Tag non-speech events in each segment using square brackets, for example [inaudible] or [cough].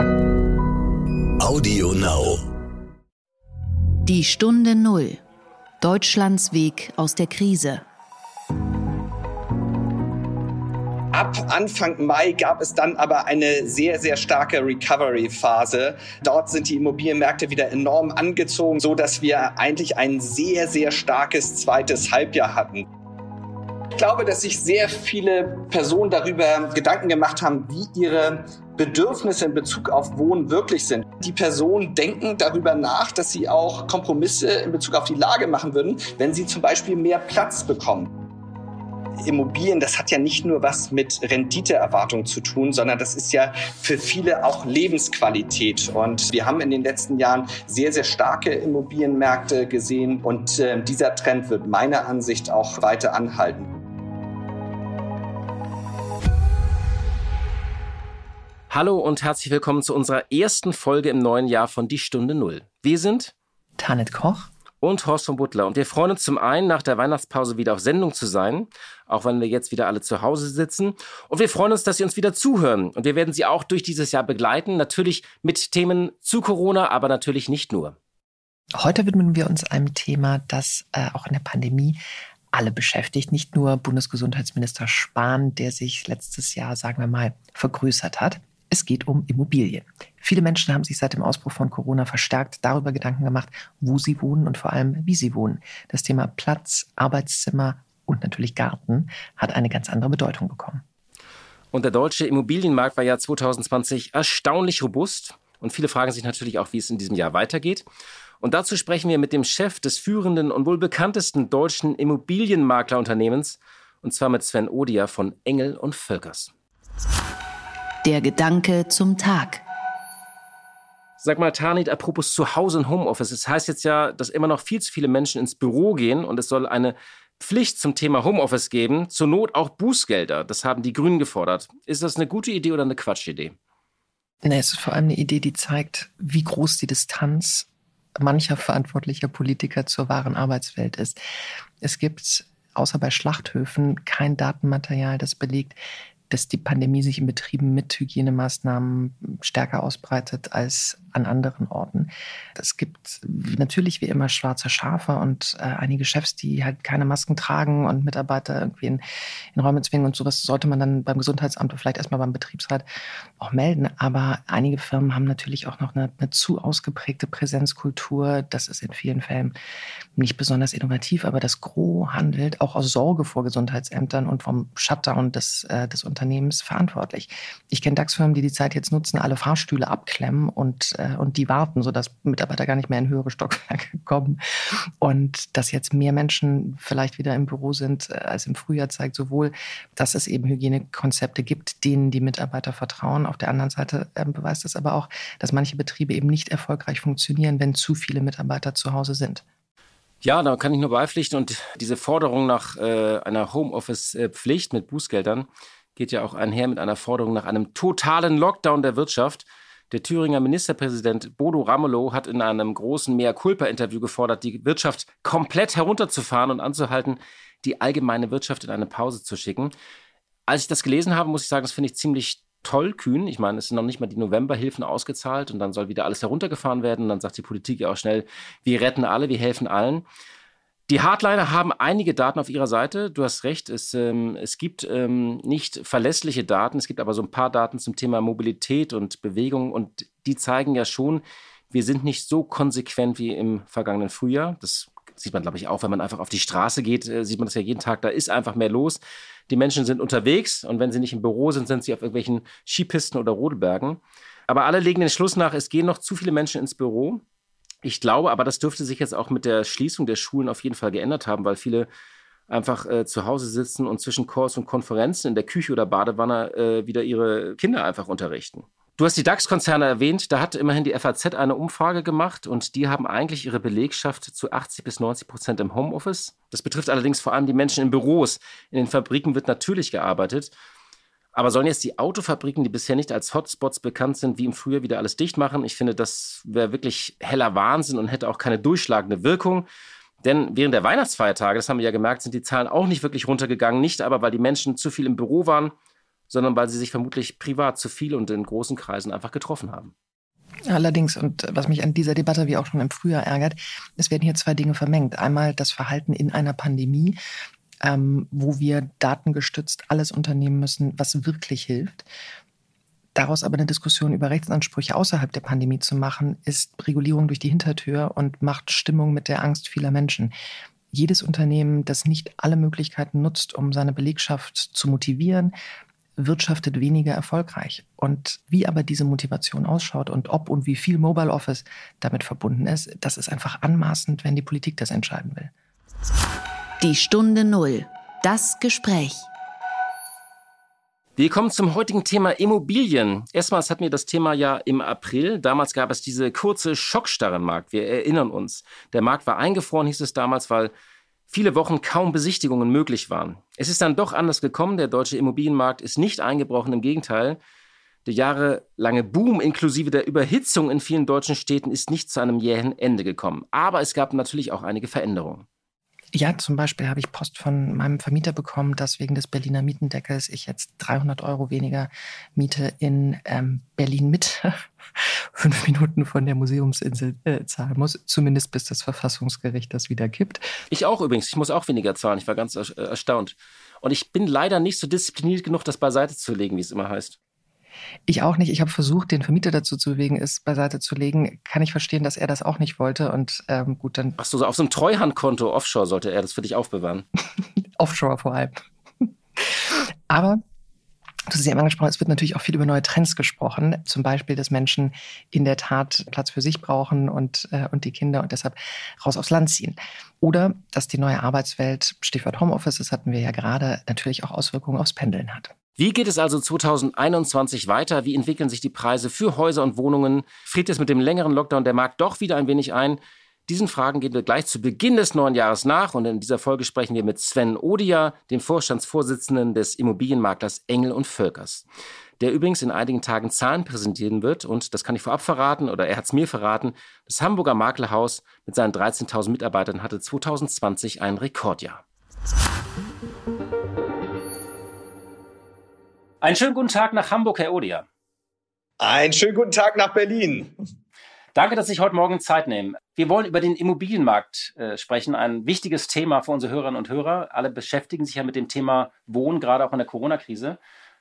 Audio Now. Die Stunde Null. Deutschlands Weg aus der Krise. Ab Anfang Mai gab es dann aber eine sehr, sehr starke Recovery-Phase. Dort sind die Immobilienmärkte wieder enorm angezogen, so dass wir eigentlich ein sehr, sehr starkes zweites Halbjahr hatten. Ich glaube, dass sich sehr viele Personen darüber Gedanken gemacht haben, wie ihre Bedürfnisse in Bezug auf Wohnen wirklich sind. Die Personen denken darüber nach, dass sie auch Kompromisse in Bezug auf die Lage machen würden, wenn sie zum Beispiel mehr Platz bekommen. Immobilien, das hat ja nicht nur was mit Renditeerwartung zu tun, sondern das ist ja für viele auch Lebensqualität. Und wir haben in den letzten Jahren sehr, sehr starke Immobilienmärkte gesehen und äh, dieser Trend wird meiner Ansicht auch weiter anhalten. Hallo und herzlich willkommen zu unserer ersten Folge im neuen Jahr von Die Stunde Null. Wir sind Tanit Koch und Horst von Butler. Und wir freuen uns zum einen, nach der Weihnachtspause wieder auf Sendung zu sein, auch wenn wir jetzt wieder alle zu Hause sitzen. Und wir freuen uns, dass Sie uns wieder zuhören. Und wir werden Sie auch durch dieses Jahr begleiten, natürlich mit Themen zu Corona, aber natürlich nicht nur. Heute widmen wir uns einem Thema, das äh, auch in der Pandemie alle beschäftigt, nicht nur Bundesgesundheitsminister Spahn, der sich letztes Jahr, sagen wir mal, vergrößert hat. Es geht um Immobilien. Viele Menschen haben sich seit dem Ausbruch von Corona verstärkt darüber Gedanken gemacht, wo sie wohnen und vor allem, wie sie wohnen. Das Thema Platz, Arbeitszimmer und natürlich Garten hat eine ganz andere Bedeutung bekommen. Und der deutsche Immobilienmarkt war ja 2020 erstaunlich robust. Und viele fragen sich natürlich auch, wie es in diesem Jahr weitergeht. Und dazu sprechen wir mit dem Chef des führenden und wohl bekanntesten deutschen Immobilienmaklerunternehmens, und zwar mit Sven Odia von Engel und Völkers. Der Gedanke zum Tag. Sag mal, Tanit, apropos zu Hause und Homeoffice. Es das heißt jetzt ja, dass immer noch viel zu viele Menschen ins Büro gehen und es soll eine Pflicht zum Thema Homeoffice geben, zur Not auch Bußgelder. Das haben die Grünen gefordert. Ist das eine gute Idee oder eine Quatschidee? Nee, es ist vor allem eine Idee, die zeigt, wie groß die Distanz mancher verantwortlicher Politiker zur wahren Arbeitswelt ist. Es gibt außer bei Schlachthöfen kein Datenmaterial, das belegt, dass die Pandemie sich in Betrieben mit Hygienemaßnahmen stärker ausbreitet als an anderen Orten. Es gibt natürlich wie immer schwarze Schafe und äh, einige Chefs, die halt keine Masken tragen und Mitarbeiter irgendwie in, in Räume zwingen und sowas sollte man dann beim Gesundheitsamt oder vielleicht erstmal beim Betriebsrat auch melden. Aber einige Firmen haben natürlich auch noch eine, eine zu ausgeprägte Präsenzkultur. Das ist in vielen Fällen nicht besonders innovativ, aber das Gros handelt auch aus Sorge vor Gesundheitsämtern und vom Shutdown des, äh, des Unternehmens verantwortlich. Ich kenne DAX-Firmen, die die Zeit jetzt nutzen, alle Fahrstühle abklemmen und, äh, und die warten, sodass Mitarbeiter gar nicht mehr in höhere Stockwerke [laughs] kommen. Und dass jetzt mehr Menschen vielleicht wieder im Büro sind äh, als im Frühjahr, zeigt sowohl, dass es eben Hygienekonzepte gibt, denen die Mitarbeiter vertrauen. Auf der anderen Seite äh, beweist es aber auch, dass manche Betriebe eben nicht erfolgreich funktionieren, wenn zu viele Mitarbeiter zu Hause sind. Ja, da kann ich nur beipflichten. Und diese Forderung nach äh, einer Homeoffice-Pflicht mit Bußgeldern geht ja auch einher mit einer Forderung nach einem totalen Lockdown der Wirtschaft. Der Thüringer Ministerpräsident Bodo Ramelow hat in einem großen Mea Culpa-Interview gefordert, die Wirtschaft komplett herunterzufahren und anzuhalten, die allgemeine Wirtschaft in eine Pause zu schicken. Als ich das gelesen habe, muss ich sagen, das finde ich ziemlich tollkühn. Ich meine, es sind noch nicht mal die Novemberhilfen ausgezahlt und dann soll wieder alles heruntergefahren werden. Und dann sagt die Politik ja auch schnell, wir retten alle, wir helfen allen. Die Hardliner haben einige Daten auf ihrer Seite. Du hast recht, es, ähm, es gibt ähm, nicht verlässliche Daten. Es gibt aber so ein paar Daten zum Thema Mobilität und Bewegung und die zeigen ja schon, wir sind nicht so konsequent wie im vergangenen Frühjahr. Das sieht man, glaube ich, auch, wenn man einfach auf die Straße geht, äh, sieht man das ja jeden Tag. Da ist einfach mehr los. Die Menschen sind unterwegs und wenn sie nicht im Büro sind, sind sie auf irgendwelchen Skipisten oder Rodelbergen. Aber alle legen den Schluss nach, es gehen noch zu viele Menschen ins Büro. Ich glaube aber, das dürfte sich jetzt auch mit der Schließung der Schulen auf jeden Fall geändert haben, weil viele einfach äh, zu Hause sitzen und zwischen Kurs und Konferenzen in der Küche oder Badewanne äh, wieder ihre Kinder einfach unterrichten. Du hast die DAX-Konzerne erwähnt, da hat immerhin die FAZ eine Umfrage gemacht und die haben eigentlich ihre Belegschaft zu 80 bis 90 Prozent im Homeoffice. Das betrifft allerdings vor allem die Menschen in Büros. In den Fabriken wird natürlich gearbeitet. Aber sollen jetzt die Autofabriken, die bisher nicht als Hotspots bekannt sind, wie im Frühjahr wieder alles dicht machen? Ich finde, das wäre wirklich heller Wahnsinn und hätte auch keine durchschlagende Wirkung. Denn während der Weihnachtsfeiertage, das haben wir ja gemerkt, sind die Zahlen auch nicht wirklich runtergegangen. Nicht aber, weil die Menschen zu viel im Büro waren, sondern weil sie sich vermutlich privat zu viel und in großen Kreisen einfach getroffen haben. Allerdings, und was mich an dieser Debatte wie auch schon im Frühjahr ärgert, es werden hier zwei Dinge vermengt. Einmal das Verhalten in einer Pandemie, ähm, wo wir datengestützt alles unternehmen müssen, was wirklich hilft. Daraus aber eine Diskussion über Rechtsansprüche außerhalb der Pandemie zu machen, ist Regulierung durch die Hintertür und macht Stimmung mit der Angst vieler Menschen. Jedes Unternehmen, das nicht alle Möglichkeiten nutzt, um seine Belegschaft zu motivieren, wirtschaftet weniger erfolgreich. Und wie aber diese Motivation ausschaut und ob und wie viel Mobile Office damit verbunden ist, das ist einfach anmaßend, wenn die Politik das entscheiden will. Die Stunde Null. Das Gespräch. Wir kommen zum heutigen Thema Immobilien. Erstmals hatten wir das Thema ja im April. Damals gab es diese kurze Schockstarre im Markt. Wir erinnern uns. Der Markt war eingefroren, hieß es damals, weil viele Wochen kaum Besichtigungen möglich waren. Es ist dann doch anders gekommen. Der deutsche Immobilienmarkt ist nicht eingebrochen, im Gegenteil. Der jahrelange Boom inklusive der Überhitzung in vielen deutschen Städten ist nicht zu einem jähen Ende gekommen. Aber es gab natürlich auch einige Veränderungen. Ja, zum Beispiel habe ich Post von meinem Vermieter bekommen, dass wegen des Berliner Mietendeckels ich jetzt 300 Euro weniger Miete in ähm, Berlin mit [laughs] fünf Minuten von der Museumsinsel äh, zahlen muss, zumindest bis das Verfassungsgericht das wieder kippt. Ich auch übrigens, ich muss auch weniger zahlen, ich war ganz er erstaunt. Und ich bin leider nicht so diszipliniert genug, das beiseite zu legen, wie es immer heißt. Ich auch nicht. Ich habe versucht, den Vermieter dazu zu bewegen, es beiseite zu legen. Kann ich verstehen, dass er das auch nicht wollte. Und ähm, gut, dann. Ach so, auf so einem Treuhandkonto offshore sollte er das für dich aufbewahren. [laughs] offshore vor allem. [laughs] Aber Du hast es ja eben angesprochen, es wird natürlich auch viel über neue Trends gesprochen. Zum Beispiel, dass Menschen in der Tat Platz für sich brauchen und, äh, und die Kinder und deshalb raus aufs Land ziehen. Oder dass die neue Arbeitswelt, Stichwort Homeoffice, das hatten wir ja gerade, natürlich auch Auswirkungen aufs Pendeln hat. Wie geht es also 2021 weiter? Wie entwickeln sich die Preise für Häuser und Wohnungen? Friert es mit dem längeren Lockdown der Markt doch wieder ein wenig ein? Diesen Fragen gehen wir gleich zu Beginn des neuen Jahres nach und in dieser Folge sprechen wir mit Sven Odia, dem Vorstandsvorsitzenden des Immobilienmaklers Engel und Völkers, der übrigens in einigen Tagen Zahlen präsentieren wird und das kann ich vorab verraten oder er hat es mir verraten, das Hamburger Maklerhaus mit seinen 13.000 Mitarbeitern hatte 2020 ein Rekordjahr. Einen schönen guten Tag nach Hamburg, Herr Odia. Einen schönen guten Tag nach Berlin. Danke, dass Sie sich heute Morgen Zeit nehmen. Wir wollen über den Immobilienmarkt äh, sprechen, ein wichtiges Thema für unsere Hörerinnen und Hörer. Alle beschäftigen sich ja mit dem Thema Wohnen, gerade auch in der Corona-Krise.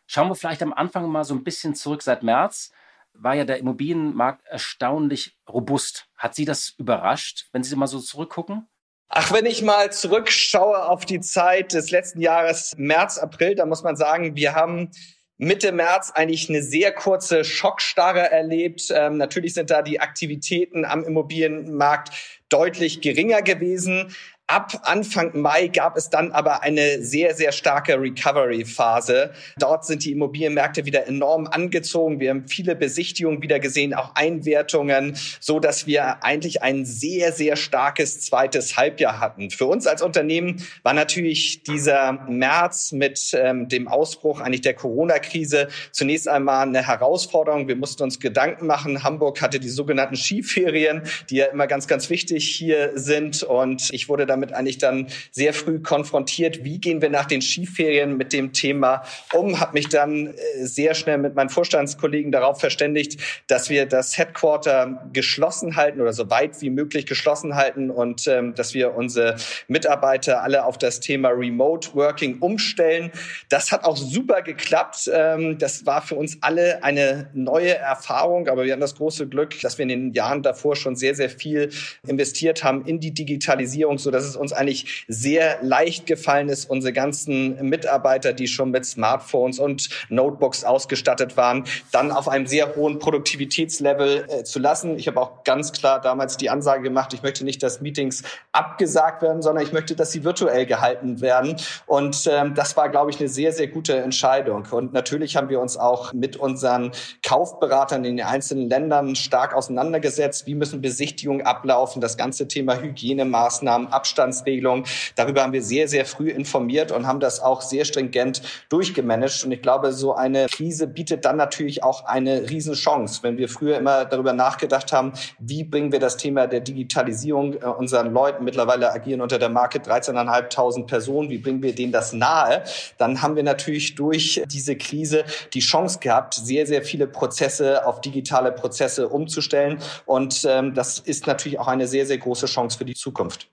Schauen wir vielleicht am Anfang mal so ein bisschen zurück. Seit März war ja der Immobilienmarkt erstaunlich robust. Hat Sie das überrascht, wenn Sie mal so zurückgucken? Ach, wenn ich mal zurückschaue auf die Zeit des letzten Jahres, März, April, da muss man sagen, wir haben Mitte März eigentlich eine sehr kurze Schockstarre erlebt. Ähm, natürlich sind da die Aktivitäten am Immobilienmarkt deutlich geringer gewesen. Ab Anfang Mai gab es dann aber eine sehr, sehr starke Recovery-Phase. Dort sind die Immobilienmärkte wieder enorm angezogen. Wir haben viele Besichtigungen wieder gesehen, auch Einwertungen, so dass wir eigentlich ein sehr, sehr starkes zweites Halbjahr hatten. Für uns als Unternehmen war natürlich dieser März mit ähm, dem Ausbruch eigentlich der Corona-Krise zunächst einmal eine Herausforderung. Wir mussten uns Gedanken machen. Hamburg hatte die sogenannten Skiferien, die ja immer ganz, ganz wichtig hier sind. Und ich wurde dann damit eigentlich dann sehr früh konfrontiert. Wie gehen wir nach den Skiferien mit dem Thema um? Habe mich dann äh, sehr schnell mit meinen Vorstandskollegen darauf verständigt, dass wir das Headquarter geschlossen halten oder so weit wie möglich geschlossen halten und ähm, dass wir unsere Mitarbeiter alle auf das Thema Remote Working umstellen. Das hat auch super geklappt. Ähm, das war für uns alle eine neue Erfahrung, aber wir hatten das große Glück, dass wir in den Jahren davor schon sehr, sehr viel investiert haben in die Digitalisierung, so dass es uns eigentlich sehr leicht gefallen ist, unsere ganzen Mitarbeiter, die schon mit Smartphones und Notebooks ausgestattet waren, dann auf einem sehr hohen Produktivitätslevel äh, zu lassen. Ich habe auch ganz klar damals die Ansage gemacht, ich möchte nicht, dass Meetings abgesagt werden, sondern ich möchte, dass sie virtuell gehalten werden. Und ähm, das war, glaube ich, eine sehr, sehr gute Entscheidung. Und natürlich haben wir uns auch mit unseren Kaufberatern in den einzelnen Ländern stark auseinandergesetzt. Wie müssen Besichtigungen ablaufen? Das ganze Thema Hygienemaßnahmen, Abstand Abstandsregelung. Darüber haben wir sehr, sehr früh informiert und haben das auch sehr stringent durchgemanagt. Und ich glaube, so eine Krise bietet dann natürlich auch eine Riesenchance. Wenn wir früher immer darüber nachgedacht haben, wie bringen wir das Thema der Digitalisierung äh, unseren Leuten, mittlerweile agieren unter der Marke 13.500 Personen, wie bringen wir denen das nahe, dann haben wir natürlich durch diese Krise die Chance gehabt, sehr, sehr viele Prozesse auf digitale Prozesse umzustellen. Und ähm, das ist natürlich auch eine sehr, sehr große Chance für die Zukunft.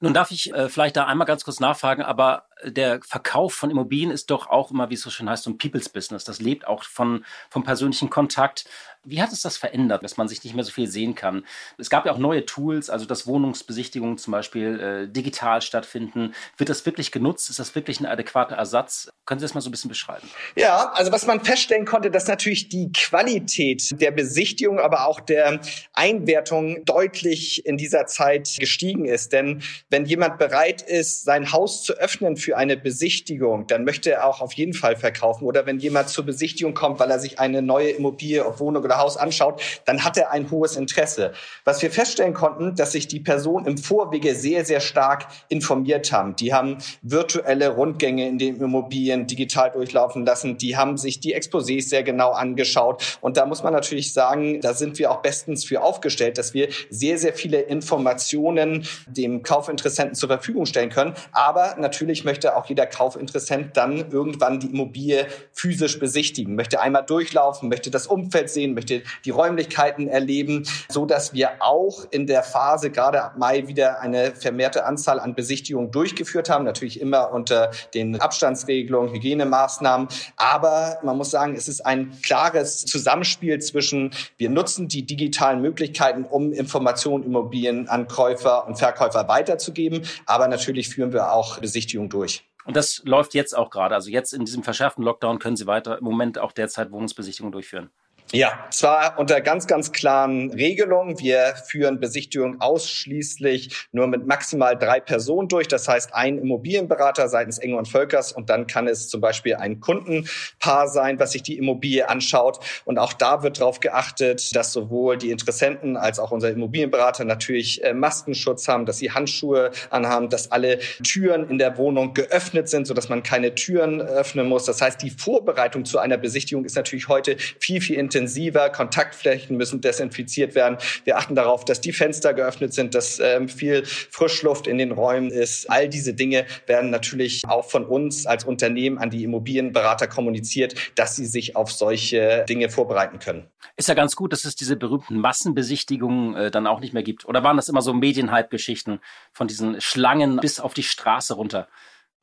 Nun darf ich äh, vielleicht da einmal ganz kurz nachfragen, aber der Verkauf von Immobilien ist doch auch immer, wie es so schön heißt, so ein People's Business. Das lebt auch von, vom persönlichen Kontakt. Wie hat es das verändert, dass man sich nicht mehr so viel sehen kann? Es gab ja auch neue Tools, also dass Wohnungsbesichtigungen zum Beispiel äh, digital stattfinden. Wird das wirklich genutzt? Ist das wirklich ein adäquater Ersatz? Können Sie das mal so ein bisschen beschreiben? Ja, also was man feststellen konnte, dass natürlich die Qualität der Besichtigung, aber auch der Einwertung deutlich in dieser Zeit gestiegen ist. Denn wenn jemand bereit ist, sein Haus zu öffnen für eine Besichtigung, dann möchte er auch auf jeden Fall verkaufen. Oder wenn jemand zur Besichtigung kommt, weil er sich eine neue Immobilie, ob Wohnung oder Haus anschaut, dann hat er ein hohes Interesse. Was wir feststellen konnten, dass sich die Personen im Vorwege sehr, sehr stark informiert haben. Die haben virtuelle Rundgänge in den Immobilien digital durchlaufen lassen. Die haben sich die Exposés sehr genau angeschaut. Und da muss man natürlich sagen, da sind wir auch bestens für aufgestellt, dass wir sehr, sehr viele Informationen dem Kaufinteressenten zur Verfügung stellen können. Aber natürlich möchte auch jeder Kaufinteressent dann irgendwann die Immobilie physisch besichtigen, möchte einmal durchlaufen, möchte das Umfeld sehen, möchte die Räumlichkeiten erleben, so dass wir auch in der Phase gerade ab Mai wieder eine vermehrte Anzahl an Besichtigungen durchgeführt haben. Natürlich immer unter den Abstandsregelungen, Hygienemaßnahmen. Aber man muss sagen, es ist ein klares Zusammenspiel zwischen, wir nutzen die digitalen Möglichkeiten, um Informationen Immobilien an Käufer und Verkäufer weiterzugeben. Aber natürlich führen wir auch Besichtigungen durch. Und das läuft jetzt auch gerade. Also jetzt in diesem verschärften Lockdown können Sie weiter im Moment auch derzeit Wohnungsbesichtigungen durchführen. Ja, zwar unter ganz, ganz klaren Regelungen. Wir führen Besichtigungen ausschließlich nur mit maximal drei Personen durch. Das heißt, ein Immobilienberater seitens Enger und Völkers und dann kann es zum Beispiel ein Kundenpaar sein, was sich die Immobilie anschaut. Und auch da wird darauf geachtet, dass sowohl die Interessenten als auch unser Immobilienberater natürlich äh, Maskenschutz haben, dass sie Handschuhe anhaben, dass alle Türen in der Wohnung geöffnet sind, sodass man keine Türen öffnen muss. Das heißt, die Vorbereitung zu einer Besichtigung ist natürlich heute viel, viel intensiver intensiver. Kontaktflächen müssen desinfiziert werden. Wir achten darauf, dass die Fenster geöffnet sind, dass ähm, viel Frischluft in den Räumen ist. All diese Dinge werden natürlich auch von uns als Unternehmen an die Immobilienberater kommuniziert, dass sie sich auf solche Dinge vorbereiten können. Ist ja ganz gut, dass es diese berühmten Massenbesichtigungen äh, dann auch nicht mehr gibt. Oder waren das immer so Medienhype-Geschichten von diesen Schlangen bis auf die Straße runter?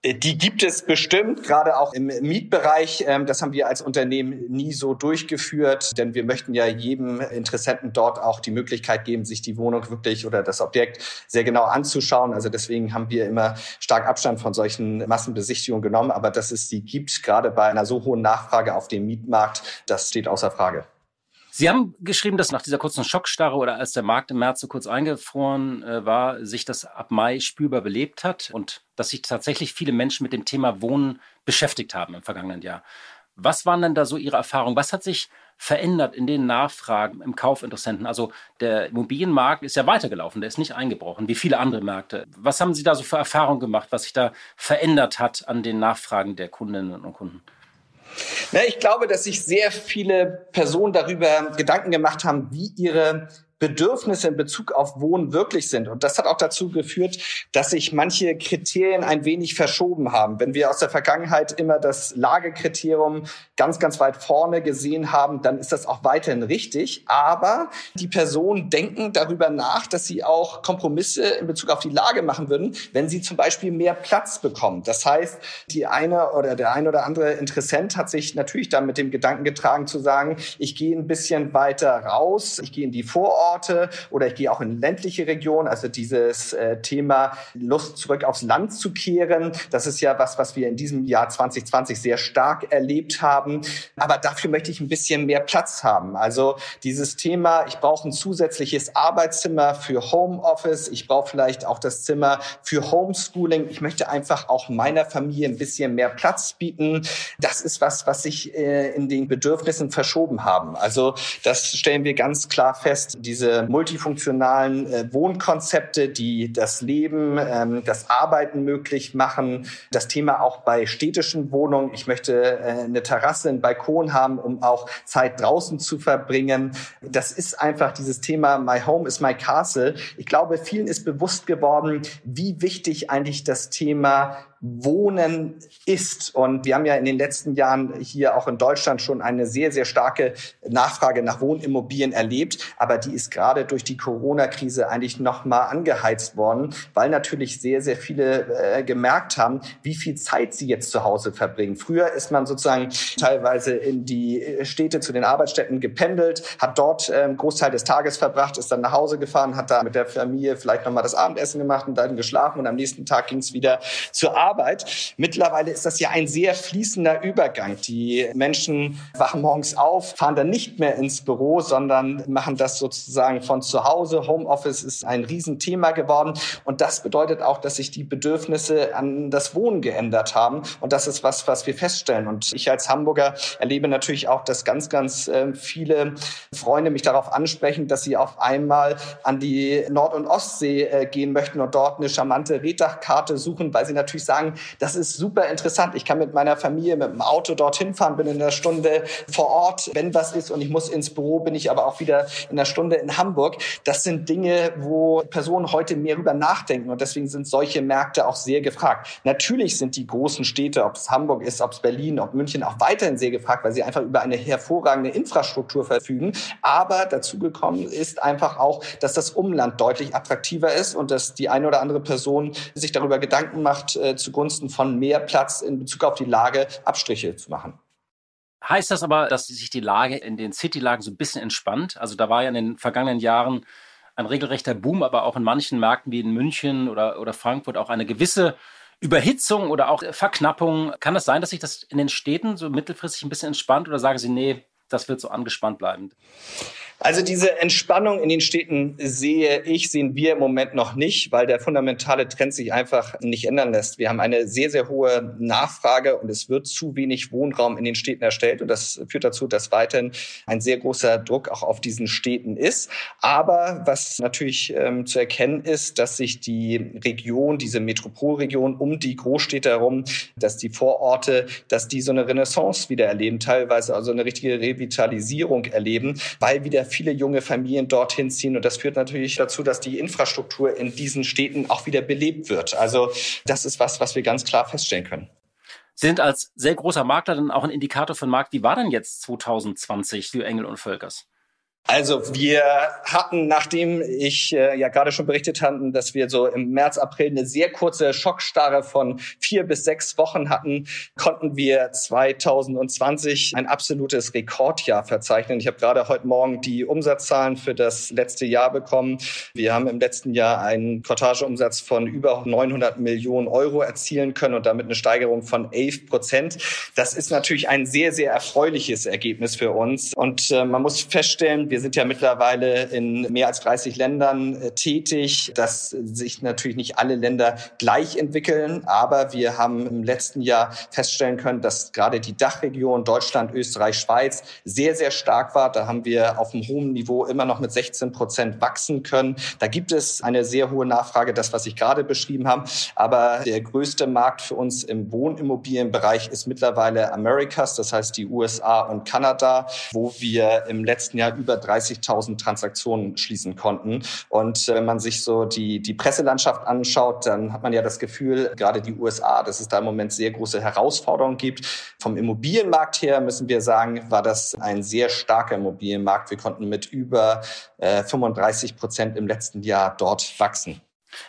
Die gibt es bestimmt, gerade auch im Mietbereich. Ähm, das haben wir als Unternehmen nie so durchgeführt, denn wir möchten ja jedem Interessenten dort auch die Möglichkeit geben, sich die Wohnung wirklich oder das Objekt sehr genau anzuschauen. Also deswegen haben wir immer stark Abstand von solchen Massenbesichtigungen genommen. Aber dass es die gibt, gerade bei einer so hohen Nachfrage auf dem Mietmarkt, das steht außer Frage. Sie haben geschrieben, dass nach dieser kurzen Schockstarre oder als der Markt im März so kurz eingefroren äh, war, sich das ab Mai spürbar belebt hat und dass sich tatsächlich viele Menschen mit dem Thema Wohnen beschäftigt haben im vergangenen Jahr. Was waren denn da so Ihre Erfahrungen? Was hat sich verändert in den Nachfragen im Kaufinteressenten? Also der Immobilienmarkt ist ja weitergelaufen, der ist nicht eingebrochen, wie viele andere Märkte. Was haben Sie da so für Erfahrungen gemacht, was sich da verändert hat an den Nachfragen der Kundinnen und Kunden? Ich glaube, dass sich sehr viele Personen darüber Gedanken gemacht haben, wie ihre Bedürfnisse in Bezug auf Wohnen wirklich sind. Und das hat auch dazu geführt, dass sich manche Kriterien ein wenig verschoben haben. Wenn wir aus der Vergangenheit immer das Lagekriterium ganz, ganz weit vorne gesehen haben, dann ist das auch weiterhin richtig. Aber die Personen denken darüber nach, dass sie auch Kompromisse in Bezug auf die Lage machen würden, wenn sie zum Beispiel mehr Platz bekommen. Das heißt, die eine oder der eine oder andere Interessent hat sich natürlich dann mit dem Gedanken getragen zu sagen, ich gehe ein bisschen weiter raus, ich gehe in die Vorort Orte oder ich gehe auch in ländliche Regionen. Also dieses äh, Thema Lust zurück aufs Land zu kehren, das ist ja was, was wir in diesem Jahr 2020 sehr stark erlebt haben. Aber dafür möchte ich ein bisschen mehr Platz haben. Also dieses Thema, ich brauche ein zusätzliches Arbeitszimmer für Homeoffice, ich brauche vielleicht auch das Zimmer für Homeschooling. Ich möchte einfach auch meiner Familie ein bisschen mehr Platz bieten. Das ist was, was sich äh, in den Bedürfnissen verschoben haben. Also das stellen wir ganz klar fest. Die diese multifunktionalen äh, Wohnkonzepte, die das Leben, ähm, das Arbeiten möglich machen. Das Thema auch bei städtischen Wohnungen. Ich möchte äh, eine Terrasse, einen Balkon haben, um auch Zeit draußen zu verbringen. Das ist einfach dieses Thema My Home is my Castle. Ich glaube, vielen ist bewusst geworden, wie wichtig eigentlich das Thema Wohnen ist. Und wir haben ja in den letzten Jahren hier auch in Deutschland schon eine sehr, sehr starke Nachfrage nach Wohnimmobilien erlebt. Aber die ist gerade durch die Corona-Krise eigentlich nochmal angeheizt worden, weil natürlich sehr, sehr viele äh, gemerkt haben, wie viel Zeit sie jetzt zu Hause verbringen. Früher ist man sozusagen teilweise in die Städte zu den Arbeitsstätten gependelt, hat dort äh, einen Großteil des Tages verbracht, ist dann nach Hause gefahren, hat da mit der Familie vielleicht nochmal das Abendessen gemacht und dann geschlafen und am nächsten Tag ging es wieder zur Arbeit. Arbeit. Mittlerweile ist das ja ein sehr fließender Übergang. Die Menschen wachen morgens auf, fahren dann nicht mehr ins Büro, sondern machen das sozusagen von zu Hause. Homeoffice ist ein Riesenthema geworden. Und das bedeutet auch, dass sich die Bedürfnisse an das Wohnen geändert haben. Und das ist was, was wir feststellen. Und ich als Hamburger erlebe natürlich auch, dass ganz, ganz äh, viele Freunde mich darauf ansprechen, dass sie auf einmal an die Nord- und Ostsee äh, gehen möchten und dort eine charmante Reddachkarte suchen, weil sie natürlich sagen, sagen, das ist super interessant. Ich kann mit meiner Familie mit dem Auto dorthin fahren, bin in einer Stunde vor Ort, wenn was ist und ich muss ins Büro, bin ich aber auch wieder in einer Stunde in Hamburg. Das sind Dinge, wo Personen heute mehr über nachdenken und deswegen sind solche Märkte auch sehr gefragt. Natürlich sind die großen Städte, ob es Hamburg ist, ob es Berlin, ob München, auch weiterhin sehr gefragt, weil sie einfach über eine hervorragende Infrastruktur verfügen. Aber dazu gekommen ist einfach auch, dass das Umland deutlich attraktiver ist und dass die eine oder andere Person sich darüber Gedanken macht, äh, zugunsten von mehr Platz in Bezug auf die Lage Abstriche zu machen. Heißt das aber, dass sich die Lage in den City-Lagen so ein bisschen entspannt? Also da war ja in den vergangenen Jahren ein regelrechter Boom, aber auch in manchen Märkten wie in München oder, oder Frankfurt auch eine gewisse Überhitzung oder auch Verknappung. Kann das sein, dass sich das in den Städten so mittelfristig ein bisschen entspannt oder sagen Sie, nee, das wird so angespannt bleiben? Also diese Entspannung in den Städten sehe ich, sehen wir im Moment noch nicht, weil der fundamentale Trend sich einfach nicht ändern lässt. Wir haben eine sehr, sehr hohe Nachfrage und es wird zu wenig Wohnraum in den Städten erstellt. Und das führt dazu, dass weiterhin ein sehr großer Druck auch auf diesen Städten ist. Aber was natürlich ähm, zu erkennen ist, dass sich die Region, diese Metropolregion um die Großstädte herum, dass die Vororte, dass die so eine Renaissance wieder erleben, teilweise also eine richtige Revitalisierung erleben, weil wieder viele junge Familien dorthin ziehen. Und das führt natürlich dazu, dass die Infrastruktur in diesen Städten auch wieder belebt wird. Also das ist was, was wir ganz klar feststellen können. Sie sind als sehr großer Makler dann auch ein Indikator für den Markt. Wie war denn jetzt 2020 für Engel und Völkers? Also wir hatten, nachdem ich äh, ja gerade schon berichtet hatten, dass wir so im März, April eine sehr kurze Schockstarre von vier bis sechs Wochen hatten, konnten wir 2020 ein absolutes Rekordjahr verzeichnen. Ich habe gerade heute Morgen die Umsatzzahlen für das letzte Jahr bekommen. Wir haben im letzten Jahr einen Kortageumsatz von über 900 Millionen Euro erzielen können und damit eine Steigerung von 11 Prozent. Das ist natürlich ein sehr, sehr erfreuliches Ergebnis für uns. Und äh, man muss feststellen, wir sind ja mittlerweile in mehr als 30 Ländern äh, tätig, dass sich natürlich nicht alle Länder gleich entwickeln, aber wir haben im letzten Jahr feststellen können, dass gerade die Dachregion Deutschland, Österreich, Schweiz sehr, sehr stark war. Da haben wir auf einem hohen Niveau immer noch mit 16 Prozent wachsen können. Da gibt es eine sehr hohe Nachfrage, das, was ich gerade beschrieben habe. Aber der größte Markt für uns im Wohnimmobilienbereich ist mittlerweile Americas, das heißt die USA und Kanada, wo wir im letzten Jahr über 30.000 Transaktionen schließen konnten. Und äh, wenn man sich so die, die Presselandschaft anschaut, dann hat man ja das Gefühl, gerade die USA, dass es da im Moment sehr große Herausforderungen gibt. Vom Immobilienmarkt her müssen wir sagen, war das ein sehr starker Immobilienmarkt. Wir konnten mit über äh, 35 Prozent im letzten Jahr dort wachsen.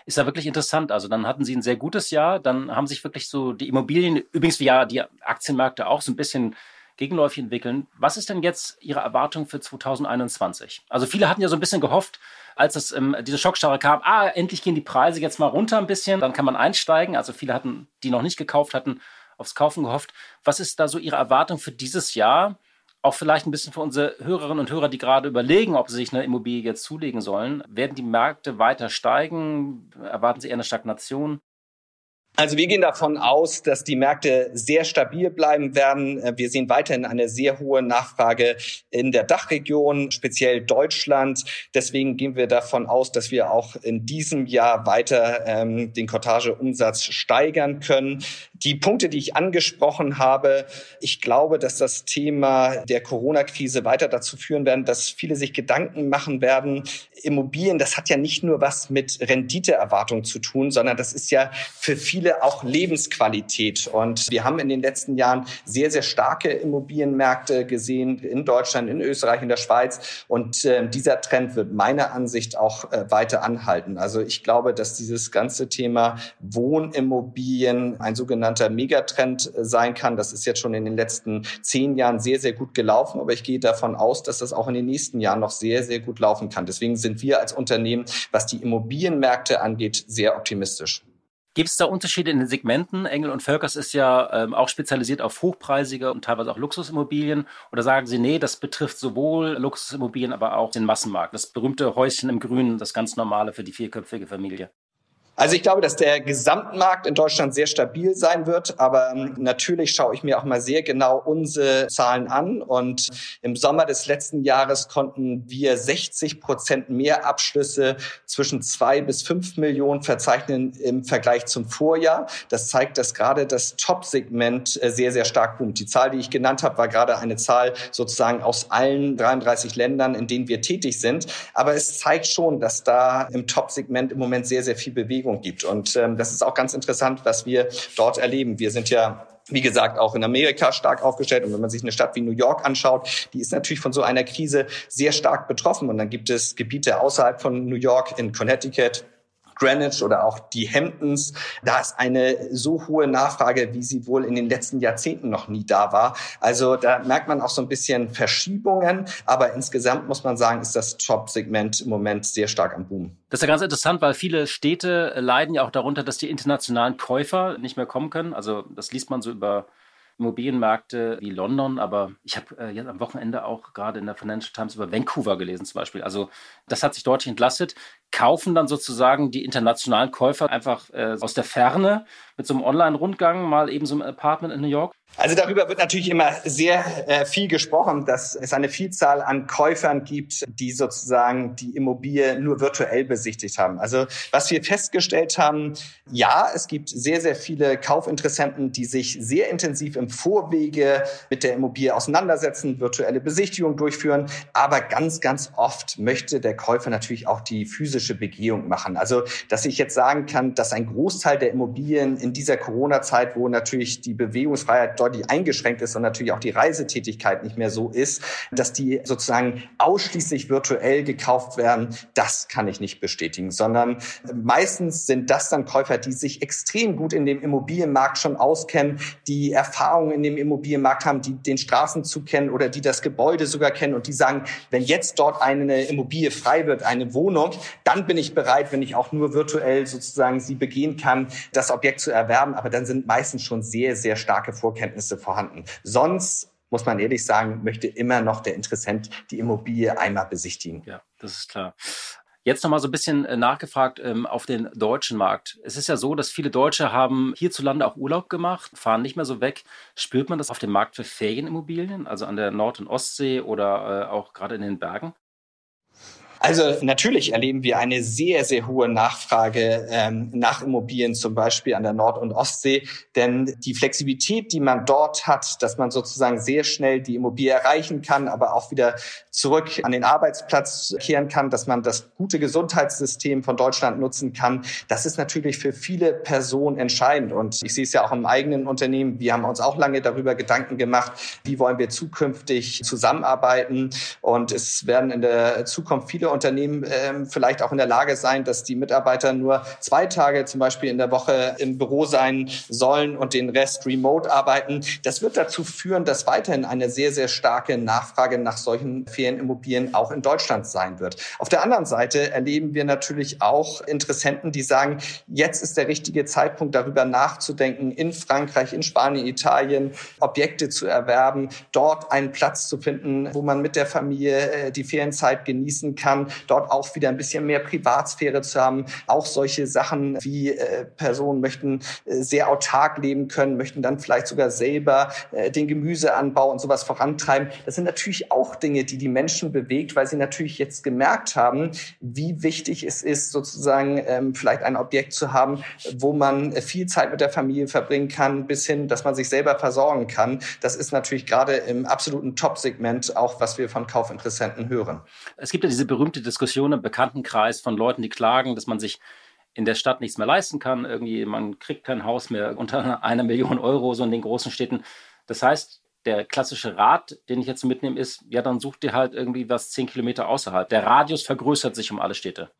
Ist ja wirklich interessant. Also dann hatten Sie ein sehr gutes Jahr, dann haben sich wirklich so die Immobilien, übrigens wie ja die Aktienmärkte auch so ein bisschen gegenläufig entwickeln. Was ist denn jetzt Ihre Erwartung für 2021? Also viele hatten ja so ein bisschen gehofft, als das, ähm, diese Schockstarre kam, ah, endlich gehen die Preise jetzt mal runter ein bisschen, dann kann man einsteigen. Also viele hatten, die noch nicht gekauft hatten, aufs Kaufen gehofft. Was ist da so Ihre Erwartung für dieses Jahr? Auch vielleicht ein bisschen für unsere Hörerinnen und Hörer, die gerade überlegen, ob sie sich eine Immobilie jetzt zulegen sollen. Werden die Märkte weiter steigen? Erwarten Sie eher eine Stagnation? Also wir gehen davon aus, dass die Märkte sehr stabil bleiben werden. Äh, wir sehen weiterhin eine sehr hohe Nachfrage in der Dachregion, speziell Deutschland. Deswegen gehen wir davon aus, dass wir auch in diesem Jahr weiter ähm, den Cottage-Umsatz steigern können. Die Punkte, die ich angesprochen habe, ich glaube, dass das Thema der Corona-Krise weiter dazu führen werden, dass viele sich Gedanken machen werden. Immobilien, das hat ja nicht nur was mit Renditeerwartung zu tun, sondern das ist ja für viele auch Lebensqualität. Und wir haben in den letzten Jahren sehr, sehr starke Immobilienmärkte gesehen in Deutschland, in Österreich, in der Schweiz. Und äh, dieser Trend wird meiner Ansicht auch äh, weiter anhalten. Also ich glaube, dass dieses ganze Thema Wohnimmobilien ein sogenanntes sogenannter Megatrend äh, sein kann. Das ist jetzt schon in den letzten zehn Jahren sehr, sehr gut gelaufen, aber ich gehe davon aus, dass das auch in den nächsten Jahren noch sehr, sehr gut laufen kann. Deswegen sind wir als Unternehmen, was die Immobilienmärkte angeht, sehr optimistisch. Gibt es da Unterschiede in den Segmenten? Engel und Völkers ist ja ähm, auch spezialisiert auf hochpreisige und teilweise auch Luxusimmobilien. Oder sagen Sie, nee, das betrifft sowohl Luxusimmobilien, aber auch den Massenmarkt, das berühmte Häuschen im Grünen, das ganz normale für die vierköpfige Familie? Also ich glaube, dass der Gesamtmarkt in Deutschland sehr stabil sein wird, aber ähm, natürlich schaue ich mir auch mal sehr genau unsere Zahlen an und im Sommer des letzten Jahres konnten wir 60 Prozent mehr Abschlüsse zwischen zwei bis fünf Millionen verzeichnen im Vergleich zum Vorjahr. Das zeigt, dass gerade das Top-Segment äh, sehr, sehr stark boomt. Die Zahl, die ich genannt habe, war gerade eine Zahl sozusagen aus allen 33 Ländern, in denen wir tätig sind. Aber es zeigt schon, dass da im Top-Segment im Moment sehr, sehr viel Bewegung Bewegung gibt. Und ähm, das ist auch ganz interessant, was wir dort erleben. Wir sind ja wie gesagt, auch in Amerika stark aufgestellt. Und wenn man sich eine Stadt wie New York anschaut, die ist natürlich von so einer Krise sehr stark betroffen. Und dann gibt es Gebiete außerhalb von New York in Connecticut, Greenwich oder auch die Hamptons. Da ist eine so hohe Nachfrage, wie sie wohl in den letzten Jahrzehnten noch nie da war. Also da merkt man auch so ein bisschen Verschiebungen. Aber insgesamt muss man sagen, ist das Top-Segment im Moment sehr stark am Boom. Das ist ja ganz interessant, weil viele Städte leiden ja auch darunter, dass die internationalen Käufer nicht mehr kommen können. Also das liest man so über Immobilienmärkte wie London, aber ich habe äh, jetzt am Wochenende auch gerade in der Financial Times über Vancouver gelesen zum Beispiel. Also das hat sich deutlich entlastet. Kaufen dann sozusagen die internationalen Käufer einfach äh, aus der Ferne mit so einem Online-Rundgang mal eben so ein Apartment in New York? Also darüber wird natürlich immer sehr äh, viel gesprochen, dass es eine Vielzahl an Käufern gibt, die sozusagen die Immobilie nur virtuell besichtigt haben. Also was wir festgestellt haben, ja, es gibt sehr, sehr viele Kaufinteressenten, die sich sehr intensiv im Vorwege mit der Immobilie auseinandersetzen, virtuelle Besichtigungen durchführen. Aber ganz, ganz oft möchte der Käufer natürlich auch die physische Begehung machen. Also dass ich jetzt sagen kann, dass ein Großteil der Immobilien in dieser Corona-Zeit, wo natürlich die Bewegungsfreiheit deutlich eingeschränkt ist und natürlich auch die Reisetätigkeit nicht mehr so ist, dass die sozusagen ausschließlich virtuell gekauft werden, das kann ich nicht bestätigen, sondern meistens sind das dann Käufer, die sich extrem gut in dem Immobilienmarkt schon auskennen, die Erfahrungen in dem Immobilienmarkt haben, die den Straßenzug kennen oder die das Gebäude sogar kennen und die sagen, wenn jetzt dort eine Immobilie frei wird, eine Wohnung, dann bin ich bereit, wenn ich auch nur virtuell sozusagen sie begehen kann, das Objekt zu erwerben. Aber dann sind meistens schon sehr, sehr starke Vorkenntnisse vorhanden. Sonst muss man ehrlich sagen, möchte immer noch der Interessent die Immobilie einmal besichtigen. Ja, das ist klar. Jetzt nochmal so ein bisschen äh, nachgefragt ähm, auf den deutschen Markt. Es ist ja so, dass viele Deutsche haben hierzulande auch Urlaub gemacht, fahren nicht mehr so weg. Spürt man das auf dem Markt für Ferienimmobilien, also an der Nord- und Ostsee oder äh, auch gerade in den Bergen? Also natürlich erleben wir eine sehr, sehr hohe Nachfrage ähm, nach Immobilien, zum Beispiel an der Nord- und Ostsee. Denn die Flexibilität, die man dort hat, dass man sozusagen sehr schnell die Immobilie erreichen kann, aber auch wieder zurück an den Arbeitsplatz kehren kann, dass man das gute Gesundheitssystem von Deutschland nutzen kann, das ist natürlich für viele Personen entscheidend. Und ich sehe es ja auch im eigenen Unternehmen. Wir haben uns auch lange darüber Gedanken gemacht, wie wollen wir zukünftig zusammenarbeiten. Und es werden in der Zukunft viele Unternehmen ähm, vielleicht auch in der Lage sein, dass die Mitarbeiter nur zwei Tage zum Beispiel in der Woche im Büro sein sollen und den Rest remote arbeiten. Das wird dazu führen, dass weiterhin eine sehr, sehr starke Nachfrage nach solchen Ferienimmobilien auch in Deutschland sein wird. Auf der anderen Seite erleben wir natürlich auch Interessenten, die sagen, jetzt ist der richtige Zeitpunkt, darüber nachzudenken, in Frankreich, in Spanien, Italien Objekte zu erwerben, dort einen Platz zu finden, wo man mit der Familie äh, die Ferienzeit genießen kann dort auch wieder ein bisschen mehr Privatsphäre zu haben. Auch solche Sachen wie äh, Personen möchten äh, sehr autark leben können, möchten dann vielleicht sogar selber äh, den Gemüseanbau und sowas vorantreiben. Das sind natürlich auch Dinge, die die Menschen bewegt, weil sie natürlich jetzt gemerkt haben, wie wichtig es ist, sozusagen ähm, vielleicht ein Objekt zu haben, wo man viel Zeit mit der Familie verbringen kann, bis hin, dass man sich selber versorgen kann. Das ist natürlich gerade im absoluten Top-Segment auch, was wir von Kaufinteressenten hören. Es gibt ja diese berühmte Diskussion im Bekanntenkreis von Leuten, die klagen, dass man sich in der Stadt nichts mehr leisten kann. Irgendwie, man kriegt kein Haus mehr [laughs] unter einer Million Euro, so in den großen Städten. Das heißt, der klassische Rat, den ich jetzt mitnehme, ist, ja, dann sucht ihr halt irgendwie was zehn Kilometer außerhalb. Der Radius vergrößert sich um alle Städte.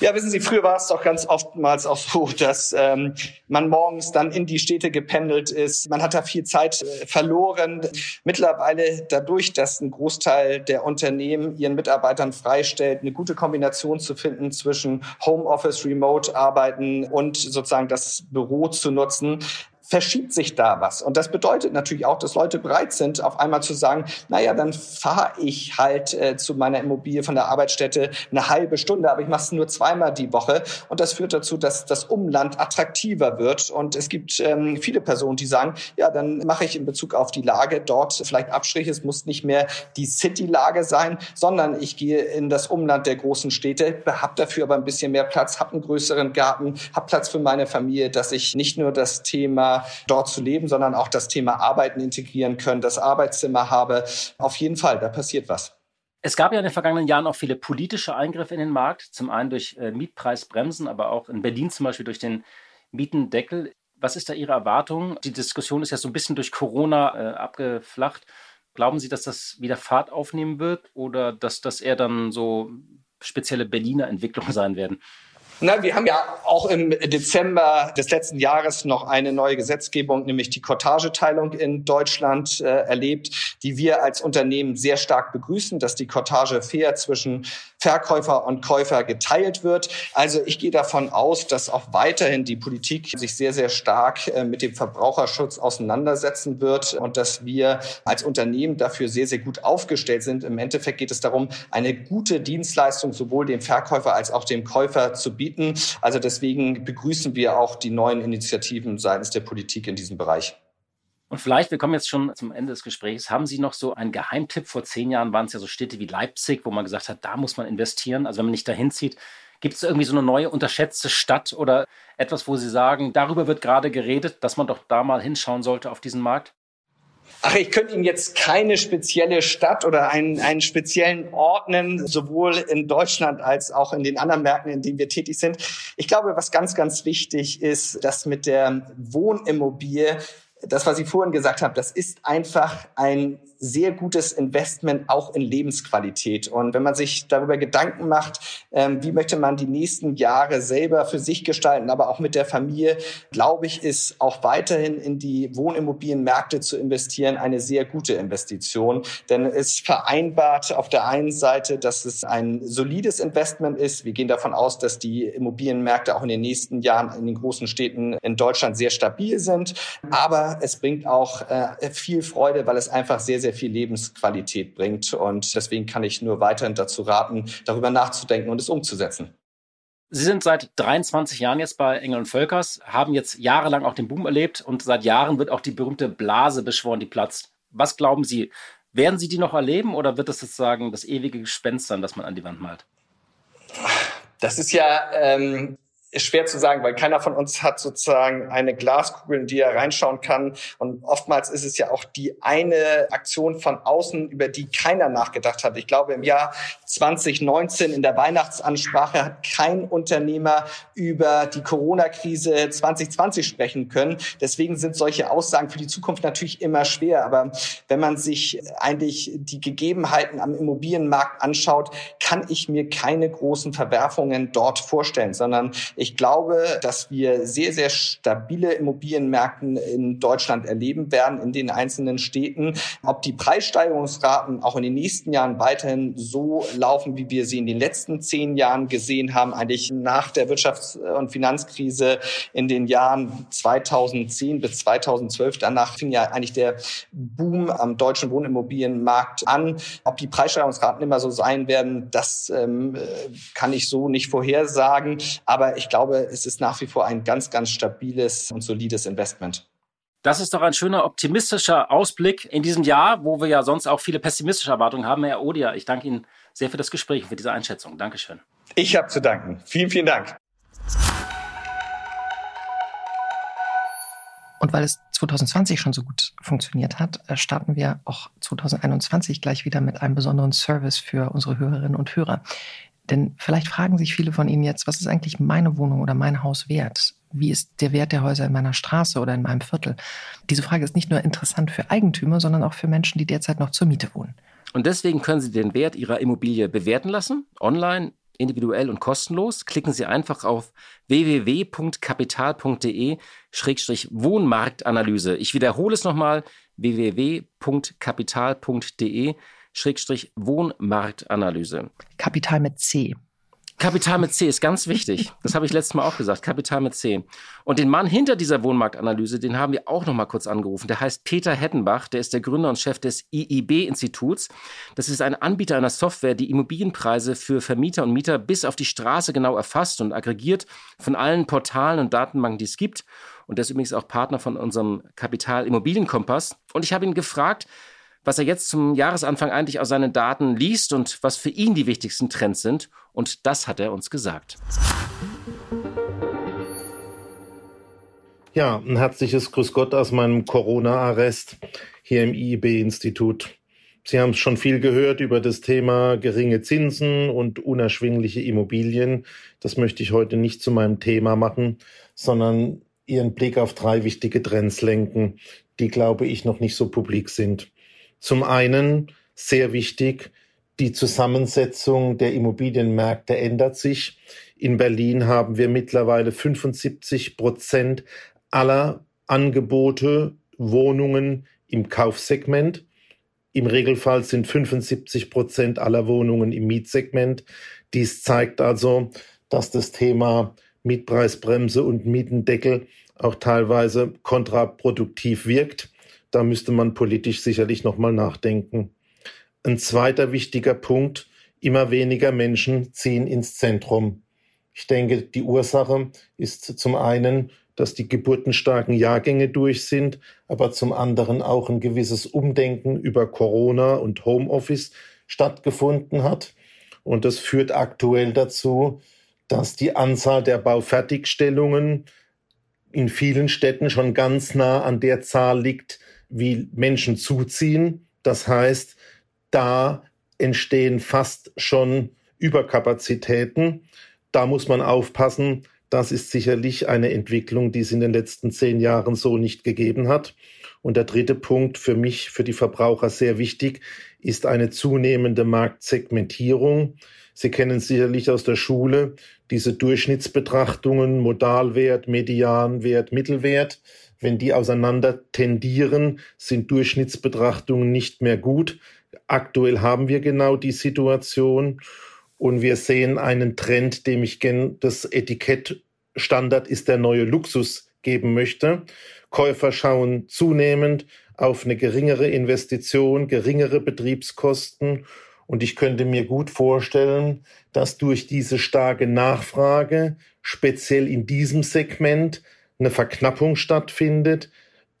Ja, wissen Sie, früher war es doch ganz oftmals auch so, dass ähm, man morgens dann in die Städte gependelt ist. Man hat da viel Zeit äh, verloren. Mittlerweile dadurch, dass ein Großteil der Unternehmen ihren Mitarbeitern freistellt, eine gute Kombination zu finden zwischen Homeoffice, Remote-Arbeiten und sozusagen das Büro zu nutzen, verschiebt sich da was. Und das bedeutet natürlich auch, dass Leute bereit sind, auf einmal zu sagen, naja, dann fahre ich halt äh, zu meiner Immobilie von der Arbeitsstätte eine halbe Stunde, aber ich mache es nur zweimal die Woche. Und das führt dazu, dass das Umland attraktiver wird. Und es gibt ähm, viele Personen, die sagen, ja, dann mache ich in Bezug auf die Lage dort vielleicht Abstriche. Es muss nicht mehr die City-Lage sein, sondern ich gehe in das Umland der großen Städte, habe dafür aber ein bisschen mehr Platz, habe einen größeren Garten, habe Platz für meine Familie, dass ich nicht nur das Thema dort zu leben, sondern auch das Thema Arbeiten integrieren können, das Arbeitszimmer habe. Auf jeden Fall, da passiert was. Es gab ja in den vergangenen Jahren auch viele politische Eingriffe in den Markt. Zum einen durch äh, Mietpreisbremsen, aber auch in Berlin zum Beispiel durch den Mietendeckel. Was ist da Ihre Erwartung? Die Diskussion ist ja so ein bisschen durch Corona äh, abgeflacht. Glauben Sie, dass das wieder Fahrt aufnehmen wird oder dass das eher dann so spezielle Berliner Entwicklungen sein werden? Na, wir haben ja auch im Dezember des letzten Jahres noch eine neue Gesetzgebung, nämlich die Cortageteilung in Deutschland äh, erlebt, die wir als Unternehmen sehr stark begrüßen, dass die Cortage fair zwischen Verkäufer und Käufer geteilt wird. Also ich gehe davon aus, dass auch weiterhin die Politik sich sehr, sehr stark äh, mit dem Verbraucherschutz auseinandersetzen wird und dass wir als Unternehmen dafür sehr, sehr gut aufgestellt sind. Im Endeffekt geht es darum, eine gute Dienstleistung sowohl dem Verkäufer als auch dem Käufer zu bieten bieten. Also deswegen begrüßen wir auch die neuen Initiativen seitens der Politik in diesem Bereich. Und vielleicht, wir kommen jetzt schon zum Ende des Gesprächs, haben Sie noch so einen Geheimtipp? Vor zehn Jahren waren es ja so Städte wie Leipzig, wo man gesagt hat, da muss man investieren. Also wenn man nicht dahin zieht, gibt es irgendwie so eine neue unterschätzte Stadt oder etwas, wo Sie sagen, darüber wird gerade geredet, dass man doch da mal hinschauen sollte auf diesen Markt? Ach, ich könnte Ihnen jetzt keine spezielle Stadt oder einen, einen speziellen Ort nennen, sowohl in Deutschland als auch in den anderen Märkten, in denen wir tätig sind. Ich glaube, was ganz, ganz wichtig ist, dass mit der Wohnimmobilie, das, was ich vorhin gesagt habe, das ist einfach ein sehr gutes Investment auch in Lebensqualität. Und wenn man sich darüber Gedanken macht, ähm, wie möchte man die nächsten Jahre selber für sich gestalten, aber auch mit der Familie, glaube ich, ist auch weiterhin in die Wohnimmobilienmärkte zu investieren eine sehr gute Investition. Denn es vereinbart auf der einen Seite, dass es ein solides Investment ist. Wir gehen davon aus, dass die Immobilienmärkte auch in den nächsten Jahren in den großen Städten in Deutschland sehr stabil sind. Aber es bringt auch äh, viel Freude, weil es einfach sehr, sehr sehr viel Lebensqualität bringt. Und deswegen kann ich nur weiterhin dazu raten, darüber nachzudenken und es umzusetzen. Sie sind seit 23 Jahren jetzt bei Engel und Völkers, haben jetzt jahrelang auch den Boom erlebt und seit Jahren wird auch die berühmte Blase beschworen, die platzt. Was glauben Sie? Werden Sie die noch erleben oder wird es sozusagen das ewige Gespenst sein, das man an die Wand malt? Das ist ja ähm, ist schwer zu sagen, weil keiner von uns hat sozusagen eine Glaskugel, in die er reinschauen kann. Und oftmals ist es ja auch die eine Aktion von außen, über die keiner nachgedacht hat. Ich glaube, im Jahr 2019 in der Weihnachtsansprache hat kein Unternehmer über die Corona-Krise 2020 sprechen können. Deswegen sind solche Aussagen für die Zukunft natürlich immer schwer. Aber wenn man sich eigentlich die Gegebenheiten am Immobilienmarkt anschaut, kann ich mir keine großen Verwerfungen dort vorstellen, sondern Ich glaube, dass wir sehr, sehr stabile Immobilienmärkten in Deutschland erleben werden, in den einzelnen Städten. Ob die Preissteigerungsraten auch in den nächsten Jahren weiterhin so laufen, wie wir sie in den letzten zehn Jahren gesehen haben, eigentlich nach der Wirtschafts- und Finanzkrise in den Jahren 2010 bis 2012. Danach fing ja eigentlich der Boom am deutschen Wohnimmobilienmarkt an. Ob die Preissteigerungsraten immer so sein werden, das ähm, kann ich so nicht vorhersagen. Aber ich glaube, es ist nach wie vor ein ganz, ganz stabiles und solides Investment. Das ist doch ein schöner optimistischer Ausblick in diesem Jahr, wo wir ja sonst auch viele pessimistische Erwartungen haben. Herr Odia, ich danke Ihnen sehr für das Gespräch, für diese Einschätzung. Dankeschön. Ich habe zu danken. Vielen, vielen Dank. Und weil es 2020 schon so gut funktioniert hat, äh, starten wir auch 2021 gleich wieder mit einem besonderen Service für unsere Hörerinnen und Hörer. Denn vielleicht fragen sich viele von Ihnen jetzt, was ist eigentlich meine Wohnung oder mein Haus wert? Wie ist der Wert der Häuser in meiner Straße oder in meinem Viertel? Diese Frage ist nicht nur interessant für Eigentümer, sondern auch für Menschen, die derzeit noch zur Miete wohnen. Und deswegen können Sie den Wert Ihrer Immobilie bewerten lassen, online, individuell und kostenlos. Klicken Sie einfach auf www.kapital.de-wohnmarktanalyse. Ich wiederhole es nochmal, www.kapital.de-wohnmarktanalyse. Kapital mit C. Kapital mit C ist ganz wichtig. Das habe ich letztes Mal auch gesagt. Kapital mit C. Und den Mann hinter dieser Wohnmarktanalyse, den haben wir auch noch mal kurz angerufen. Der heißt Peter Hettenbach. Der ist der Gründer und Chef des IIB-Instituts. Das ist ein Anbieter einer Software, die Immobilienpreise für Vermieter und Mieter bis auf die Straße genau erfasst und aggregiert von allen Portalen und Datenbanken, die es gibt. Und der ist übrigens auch Partner von unserem Kapital Immobilienkompass. Und ich habe ihn gefragt, was er jetzt zum Jahresanfang eigentlich aus seinen Daten liest und was für ihn die wichtigsten Trends sind. Und das hat er uns gesagt. Ja, ein herzliches Grüß Gott aus meinem Corona-Arrest hier im IIB-Institut. Sie haben schon viel gehört über das Thema geringe Zinsen und unerschwingliche Immobilien. Das möchte ich heute nicht zu meinem Thema machen, sondern Ihren Blick auf drei wichtige Trends lenken, die, glaube ich, noch nicht so publik sind. Zum einen sehr wichtig, die Zusammensetzung der Immobilienmärkte ändert sich. In Berlin haben wir mittlerweile 75 Prozent aller Angebote, Wohnungen im Kaufsegment. Im Regelfall sind 75 Prozent aller Wohnungen im Mietsegment. Dies zeigt also, dass das Thema Mietpreisbremse und Mietendeckel auch teilweise kontraproduktiv wirkt. Da müsste man politisch sicherlich nochmal nachdenken. Ein zweiter wichtiger Punkt, immer weniger Menschen ziehen ins Zentrum. Ich denke, die Ursache ist zum einen, dass die geburtenstarken Jahrgänge durch sind, aber zum anderen auch ein gewisses Umdenken über Corona und Homeoffice stattgefunden hat. Und das führt aktuell dazu, dass die Anzahl der Baufertigstellungen in vielen Städten schon ganz nah an der Zahl liegt, wie Menschen zuziehen. Das heißt, da entstehen fast schon Überkapazitäten. Da muss man aufpassen. Das ist sicherlich eine Entwicklung, die es in den letzten zehn Jahren so nicht gegeben hat. Und der dritte Punkt für mich, für die Verbraucher sehr wichtig, ist eine zunehmende Marktsegmentierung. Sie kennen sicherlich aus der Schule diese Durchschnittsbetrachtungen, Modalwert, Medianwert, Mittelwert. Wenn die auseinander tendieren, sind Durchschnittsbetrachtungen nicht mehr gut. Aktuell haben wir genau die Situation und wir sehen einen Trend, dem ich gern das Etikett Standard ist der neue Luxus geben möchte. Käufer schauen zunehmend auf eine geringere Investition, geringere Betriebskosten und ich könnte mir gut vorstellen, dass durch diese starke Nachfrage, speziell in diesem Segment, eine Verknappung stattfindet,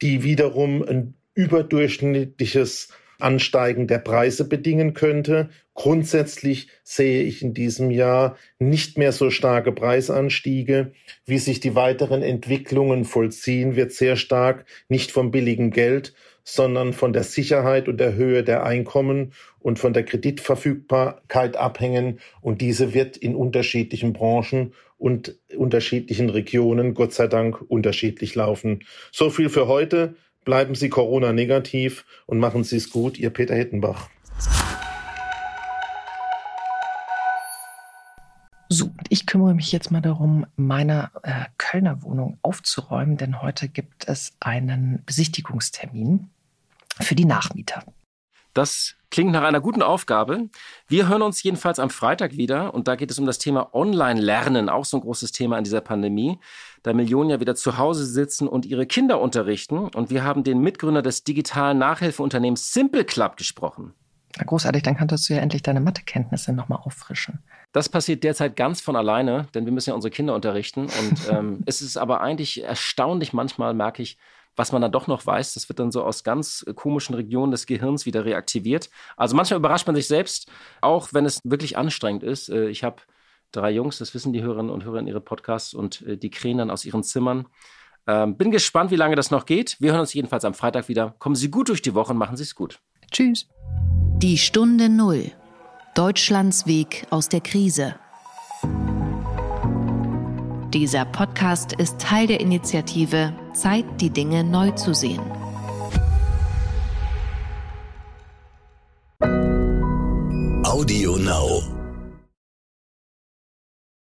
die wiederum ein überdurchschnittliches Ansteigen der Preise bedingen könnte. Grundsätzlich sehe ich in diesem Jahr nicht mehr so starke Preisanstiege. Wie sich die weiteren Entwicklungen vollziehen, wird sehr stark nicht vom billigen Geld, sondern von der Sicherheit und der Höhe der Einkommen und von der Kreditverfügbarkeit abhängen. Und diese wird in unterschiedlichen Branchen und unterschiedlichen Regionen Gott sei Dank unterschiedlich laufen. So viel für heute. Bleiben Sie Corona negativ und machen Sie es gut. Ihr Peter Hittenbach. So, ich kümmere mich jetzt mal darum, meine äh, Kölner Wohnung aufzuräumen, denn heute gibt es einen Besichtigungstermin für die Nachmieter. Das klingt nach einer guten Aufgabe. Wir hören uns jedenfalls am Freitag wieder und da geht es um das Thema Online-Lernen, auch so ein großes Thema in dieser Pandemie, da Millionen ja wieder zu Hause sitzen und ihre Kinder unterrichten. Und wir haben den Mitgründer des digitalen Nachhilfeunternehmens Simple Club gesprochen. Na großartig, dann kannst du ja endlich deine Mathekenntnisse nochmal auffrischen. Das passiert derzeit ganz von alleine, denn wir müssen ja unsere Kinder unterrichten. Und [laughs] ähm, es ist aber eigentlich erstaunlich manchmal, merke ich, was man dann doch noch weiß. Das wird dann so aus ganz komischen Regionen des Gehirns wieder reaktiviert. Also manchmal überrascht man sich selbst, auch wenn es wirklich anstrengend ist. Äh, ich habe drei Jungs, das wissen die Hörerinnen und Hörer in ihre Podcasts und äh, die krähen dann aus ihren Zimmern. Ähm, bin gespannt, wie lange das noch geht. Wir hören uns jedenfalls am Freitag wieder. Kommen Sie gut durch die Woche und machen Sie es gut. Tschüss. Die Stunde Null. Deutschlands Weg aus der Krise. Dieser Podcast ist Teil der Initiative Zeit, die Dinge neu zu sehen. Audio Now.